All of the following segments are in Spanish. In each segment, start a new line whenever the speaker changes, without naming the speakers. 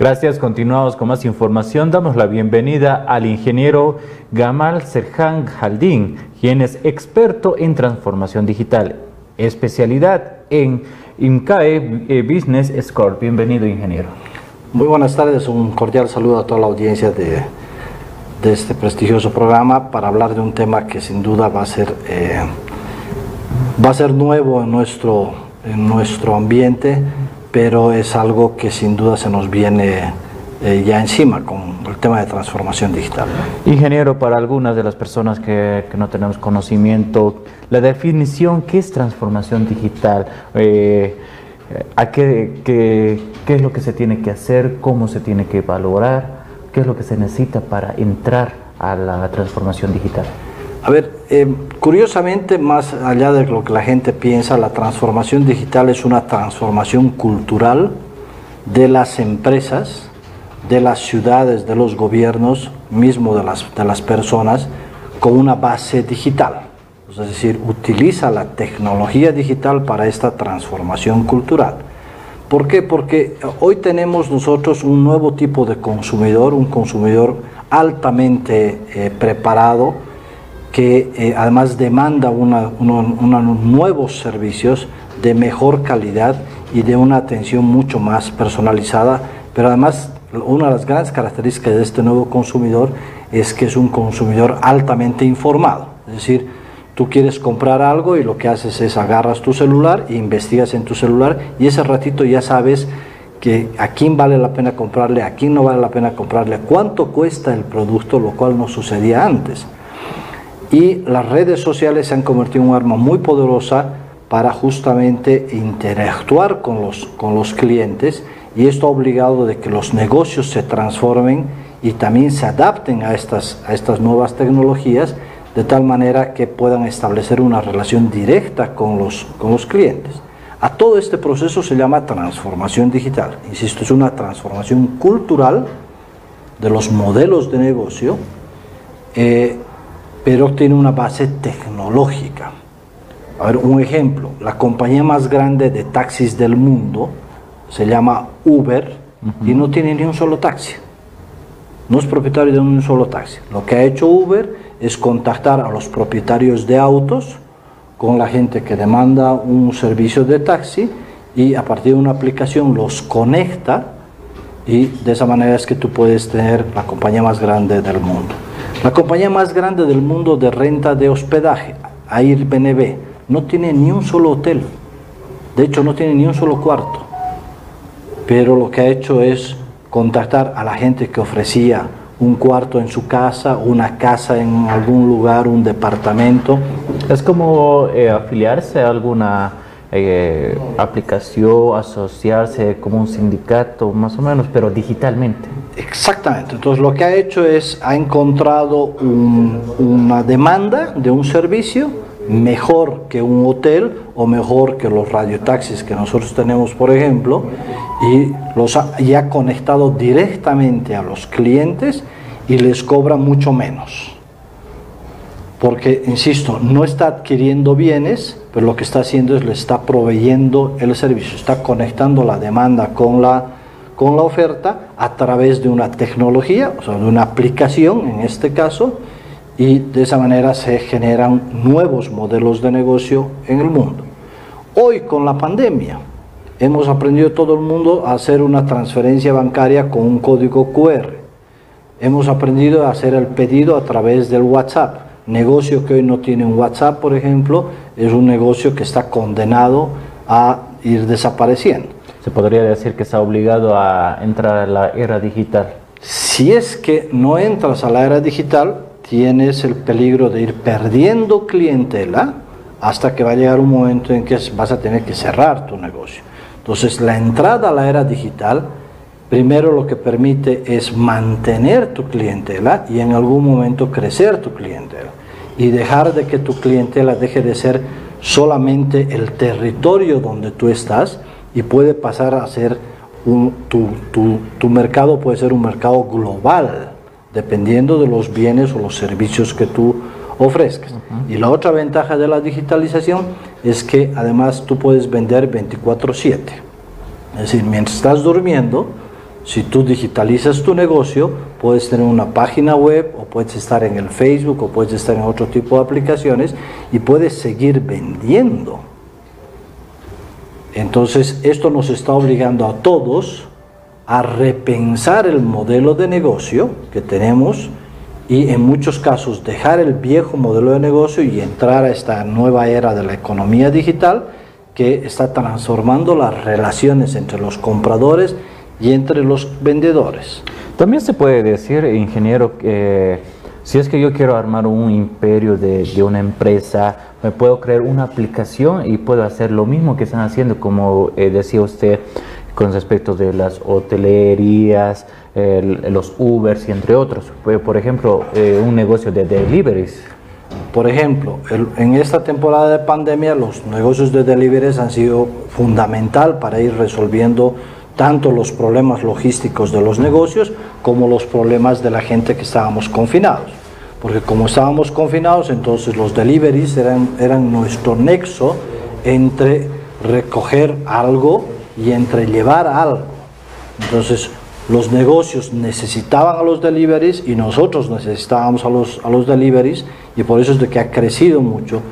Gracias, continuamos con más información. Damos la bienvenida al ingeniero Gamal Serhan Jaldín, quien es experto en transformación digital, especialidad en IMCAE eh, Business Score. Bienvenido, ingeniero.
Muy buenas tardes, un cordial saludo a toda la audiencia de, este prestigioso programa para hablar de un tema que sin duda va a ser, eh, va a ser nuevo en nuestro, en nuestro ambiente pero es algo que sin duda se nos viene eh, ya encima con el tema de transformación digital.
Ingeniero, para algunas de las personas que, no tenemos conocimiento, la definición, ¿qué es transformación digital? Eh, ¿a qué, qué, qué es lo que se tiene que hacer? ¿Cómo se tiene que valorar? ¿Qué es lo que se necesita para entrar a la transformación digital?
A ver, eh, curiosamente, más allá de lo que la gente piensa, la transformación digital es una transformación cultural de las empresas, de las ciudades, de los gobiernos, mismo de las, de las personas, con una base digital. Es decir, utiliza la tecnología digital para esta transformación cultural. ¿Por qué? Porque hoy tenemos nosotros un nuevo tipo de consumidor, un consumidor altamente eh, preparado, que eh, además demanda nuevos servicios de mejor calidad y de una atención mucho más personalizada, pero además una de las grandes características de este nuevo consumidor es que es un consumidor altamente informado, es decir, tú quieres comprar algo y lo que haces es agarras tu celular investigas en tu celular y ese ratito ya sabes que a quién vale la pena comprarle, a quién no vale la pena comprarle, cuánto cuesta el producto, lo cual no sucedía antes y las redes sociales se han convertido en un arma muy poderosa para justamente interactuar con los, con los clientes y esto ha obligado de que los negocios se transformen y también se adapten a estas, a estas nuevas tecnologías de tal manera que puedan establecer una relación directa con los, con los clientes. A todo este proceso se llama transformación digital. Insisto, es una transformación cultural de los modelos de negocio eh, pero tiene una base tecnológica. A ver, un ejemplo, la compañía más grande de taxis del mundo se llama Uber y no tiene ni un solo taxi. No es propietario de un solo taxi. Lo que ha hecho Uber es contactar a los propietarios de autos con la gente que demanda un servicio de taxi y a partir de una aplicación los conecta y de esa manera es que tú puedes tener la compañía más grande del mundo. La compañía más grande del mundo de renta de hospedaje, Airbnb, no tiene ni un solo hotel. De hecho, no tiene ni un solo cuarto. Pero lo que ha hecho es contactar a la gente que ofrecía un cuarto en su casa, una casa en algún lugar, un departamento.
Es como eh, afiliarse a alguna eh, aplicación, asociarse como un sindicato, más o menos, pero digitalmente.
Exactamente. Entonces lo que ha hecho es, ha encontrado una demanda de un servicio mejor que un hotel o mejor que los radiotaxis que nosotros tenemos, por ejemplo, y los ha, y ha conectado directamente a los clientes y les cobra mucho menos. Porque, insisto, no está adquiriendo bienes, pero lo que está haciendo es le está proveyendo el servicio, está conectando la demanda con la con la oferta a través de una tecnología, o sea, de una aplicación en este caso, y de esa manera se generan nuevos modelos de negocio en el mundo. Hoy con la pandemia hemos aprendido todo el mundo a hacer una transferencia bancaria con un código QR. Hemos aprendido a hacer el pedido a través del WhatsApp. Negocio que hoy no tiene un WhatsApp, por ejemplo, es un negocio que está condenado a ir desapareciendo
se podría decir que está obligado a entrar a la era digital.
Si es que no entras a la era digital, tienes el peligro de ir perdiendo clientela hasta que va a llegar un momento en que vas a tener que cerrar tu negocio. Entonces, la entrada a la era digital, primero lo que permite es mantener tu clientela y en algún momento crecer tu clientela y dejar de que tu clientela deje de ser solamente el territorio donde tú estás, y puede pasar a ser un, tu, tu, tu, mercado puede ser un mercado global, dependiendo de los bienes o los servicios que tú ofrezcas. Y la otra ventaja de la digitalización es que además tú puedes vender 24/7. Es decir, mientras estás durmiendo, Si tú digitalizas tu negocio, puedes tener una página web o puedes estar en el Facebook o puedes estar en otro tipo de aplicaciones y puedes seguir vendiendo. Entonces, esto nos está obligando a todos a repensar el modelo de negocio que tenemos y en muchos casos dejar el viejo modelo de negocio y entrar a esta nueva era de la economía digital que está transformando las relaciones entre los compradores y entre los vendedores.
También se puede decir, ingeniero, que si es que yo quiero armar un imperio de, una empresa, me puedo crear una aplicación y puedo hacer lo mismo que están haciendo, como eh, decía usted, con respecto de las hotelerías, los Ubers y entre otros. Por ejemplo, eh, un negocio de deliveries.
Por ejemplo, en esta temporada de pandemia los negocios de deliveries han sido fundamental para ir resolviendo tanto los problemas logísticos de los negocios como los problemas de la gente que estábamos confinados. Porque como estábamos confinados, entonces los deliveries eran, eran nuestro nexo entre recoger algo y entre llevar algo. Entonces los negocios necesitaban a los deliveries y nosotros necesitábamos a los, a los deliveries y por eso es de que ha crecido mucho.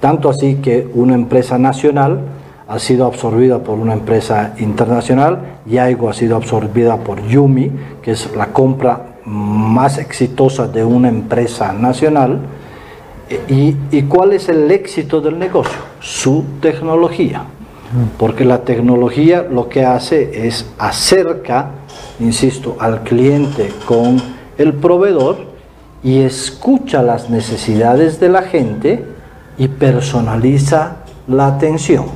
Tanto así que una empresa nacional ha sido absorbida por una empresa internacional, Yaigo ha sido absorbida por Yumi, que es la compra más exitosa de una empresa nacional. ¿Y, y cuál es el éxito del negocio? Su tecnología. Porque la tecnología lo que hace es acerca, insisto, al cliente con el proveedor y escucha las necesidades de la gente y personaliza la atención.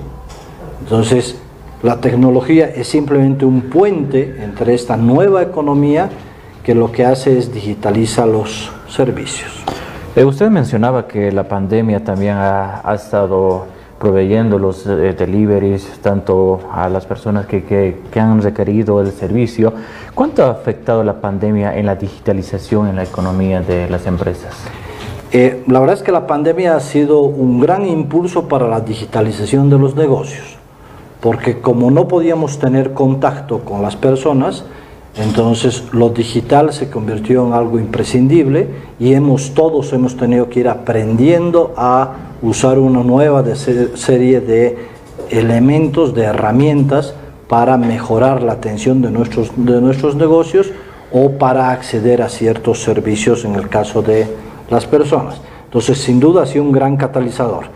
Entonces, la tecnología es simplemente un puente entre esta nueva economía que lo que hace es digitaliza los servicios.
Eh, usted mencionaba que la pandemia también ha, estado proveyendo los eh, deliveries tanto a las personas que, han requerido el servicio. ¿Cuánto ha afectado la pandemia en la digitalización en la economía de las empresas?
Eh, la verdad es que la pandemia ha sido un gran impulso para la digitalización de los negocios porque como no podíamos tener contacto con las personas, entonces lo digital se convirtió en algo imprescindible y hemos todos hemos tenido que ir aprendiendo a usar una nueva serie de elementos, de herramientas para mejorar la atención de nuestros, de nuestros negocios o para acceder a ciertos servicios en el caso de las personas. Entonces, sin duda ha sido un gran catalizador.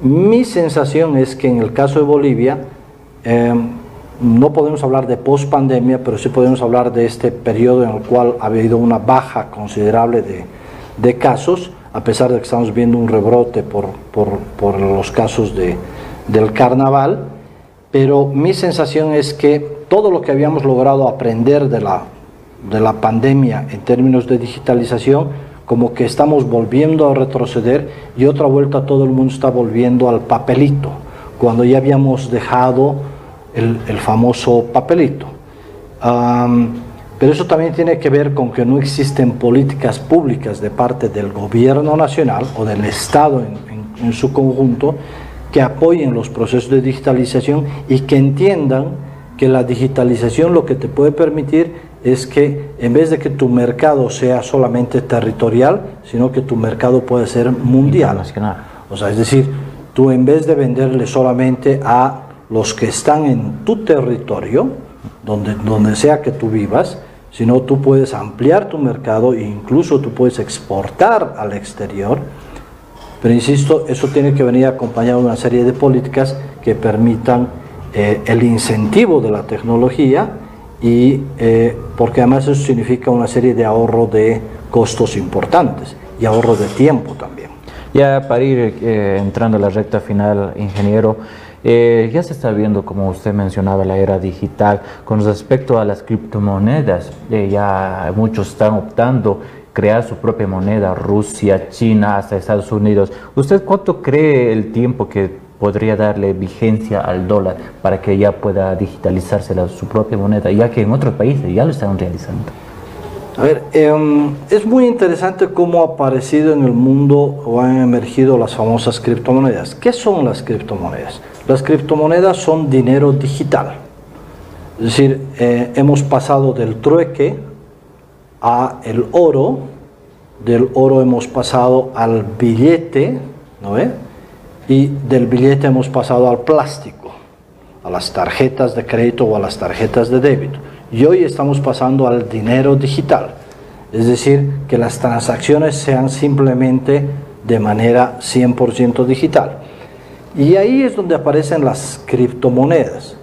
Mi sensación es que en el caso de Bolivia, Em, no podemos hablar de post pandemia, pero sí podemos hablar de este periodo en el cual ha habido una baja considerable de, casos, a pesar de que estamos viendo un rebrote por, por, los casos de, del carnaval. Pero mi sensación es que todo lo que habíamos logrado aprender de la, de la pandemia en términos de digitalización, como que estamos volviendo a retroceder y otra vuelta todo el mundo está volviendo al papelito, cuando ya habíamos dejado el, famoso papelito. pero eso también tiene que ver con que no existen políticas públicas de parte del gobierno nacional o del Estado en, su conjunto que apoyen los procesos de digitalización y que entiendan que la digitalización lo que te puede permitir es que en vez de que tu mercado sea solamente territorial, sino que tu mercado puede ser mundial. O sea, es decir, tú en vez de venderle solamente a los que están en tu territorio, donde, donde sea que tú vivas, sino tú puedes ampliar tu mercado e incluso tú puedes exportar al exterior. Pero insisto, eso tiene que venir acompañado de una serie de políticas que permitan eh, el incentivo de la tecnología y eh, porque además eso significa una serie de ahorro de costos importantes y ahorro de tiempo también.
Ya para ir eh, entrando a la recta final, ingeniero, eh, ya se está viendo, como usted mencionaba, la era digital. Con respecto a las criptomonedas, eh, ya muchos están optando crear su propia moneda, Rusia, China, hasta Estados Unidos. ¿Usted cuánto cree el tiempo que podría darle vigencia al dólar para que ya pueda digitalizarse su propia moneda, ya que en otros países ya lo están realizando?
A ver, em, es muy interesante cómo ha aparecido en el mundo o han emergido las famosas criptomonedas. ¿Qué son las criptomonedas? Las criptomonedas son dinero digital. Es decir, eh, hemos pasado del trueque a el oro, del oro hemos pasado al billete, ¿no ve? Y del billete hemos pasado al plástico, a las tarjetas de crédito o a las tarjetas de débito. Y hoy estamos pasando al dinero digital, es decir, que las transacciones sean simplemente de manera 100% digital. Y ahí es donde aparecen las criptomonedas.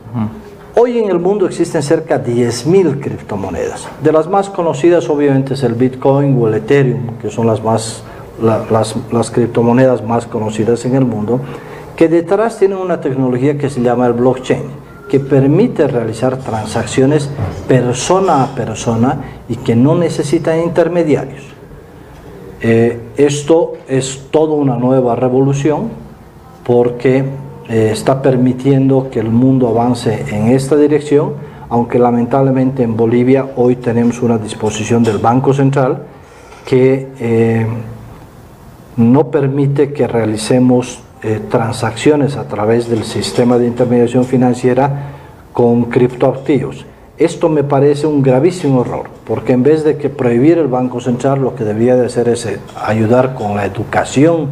Hoy en el mundo existen cerca de 10.000 criptomonedas. De las más conocidas obviamente es el Bitcoin o el Ethereum, que son las, más, las, las criptomonedas más conocidas en el mundo, que detrás tienen una tecnología que se llama el blockchain, que permite realizar transacciones persona a persona y que no necesitan intermediarios. Eh, esto es toda una nueva revolución porque eh, está permitiendo que el mundo avance en esta dirección, aunque lamentablemente en Bolivia hoy tenemos una disposición del Banco Central que eh, no permite que realicemos eh, transacciones a través del sistema de intermediación financiera con criptoactivos. Esto me parece un gravísimo error, porque en vez de que prohibir el Banco Central, lo que debería de hacer es ayudar con la educación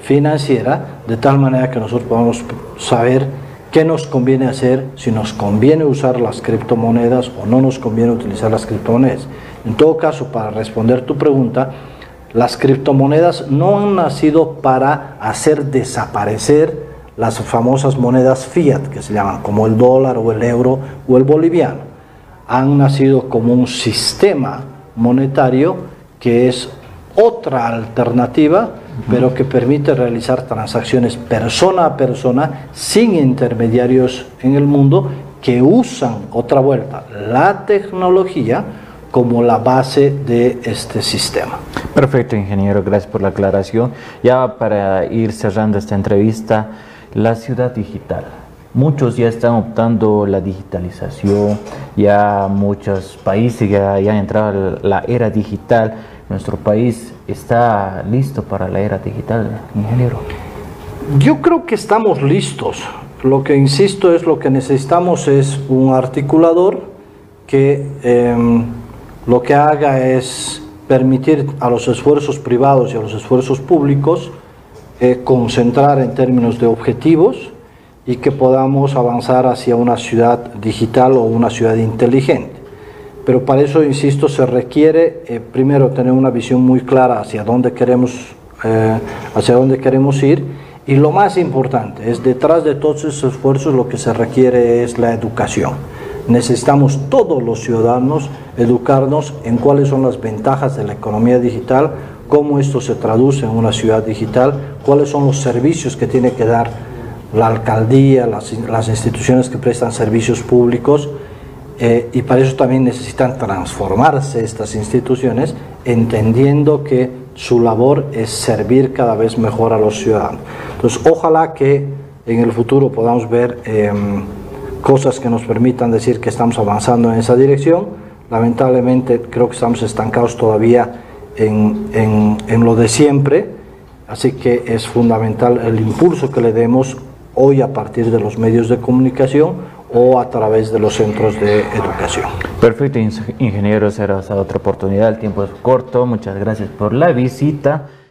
financiera, de tal manera que nosotros podamos saber qué nos conviene hacer, si nos conviene usar las criptomonedas o no nos conviene utilizar las criptomonedas. En todo caso, para responder tu pregunta, las criptomonedas no han nacido para hacer desaparecer las famosas monedas fiat, que se llaman como el dólar o el euro o el boliviano. Han nacido como un sistema monetario que es otra alternativa pero que permite realizar transacciones persona a persona sin intermediarios en el mundo que usan otra vuelta la tecnología como la base de este sistema.
Perfecto, ingeniero, gracias por la aclaración. Ya para ir cerrando esta entrevista, la ciudad digital. Muchos ya están optando la digitalización, ya muchos países ya, ya han entrado la era digital. Nuestro país está listo para la era digital, ingeniero?
Yo creo que estamos listos. Lo que insisto es lo que necesitamos es un articulador que em, lo que haga es permitir a los esfuerzos privados y a los esfuerzos públicos eh, concentrar en términos de objetivos y que podamos avanzar hacia una ciudad digital o una ciudad inteligente. Pero para eso, insisto, se requiere eh, primero tener una visión muy clara hacia dónde queremos, eh, hacia dónde queremos ir. Y lo más importante es detrás de todos esos esfuerzos lo que se requiere es la educación. Necesitamos todos los ciudadanos educarnos en cuáles son las ventajas de la economía digital, cómo esto se traduce en una ciudad digital, cuáles son los servicios que tiene que dar la alcaldía, las, las instituciones que prestan servicios públicos eh, y para eso también necesitan transformarse estas instituciones, entendiendo que su labor es servir cada vez mejor a los ciudadanos. Entonces, ojalá que en el futuro podamos ver em, cosas que nos permitan decir que estamos avanzando en esa dirección. Lamentablemente, creo que estamos estancados todavía en, en, en lo de siempre, así que es fundamental el impulso que le demos hoy a partir de los medios de comunicación o a través de los centros de educación.
Perfecto, ingeniero, será otra oportunidad, el tiempo es corto, muchas gracias por la visita.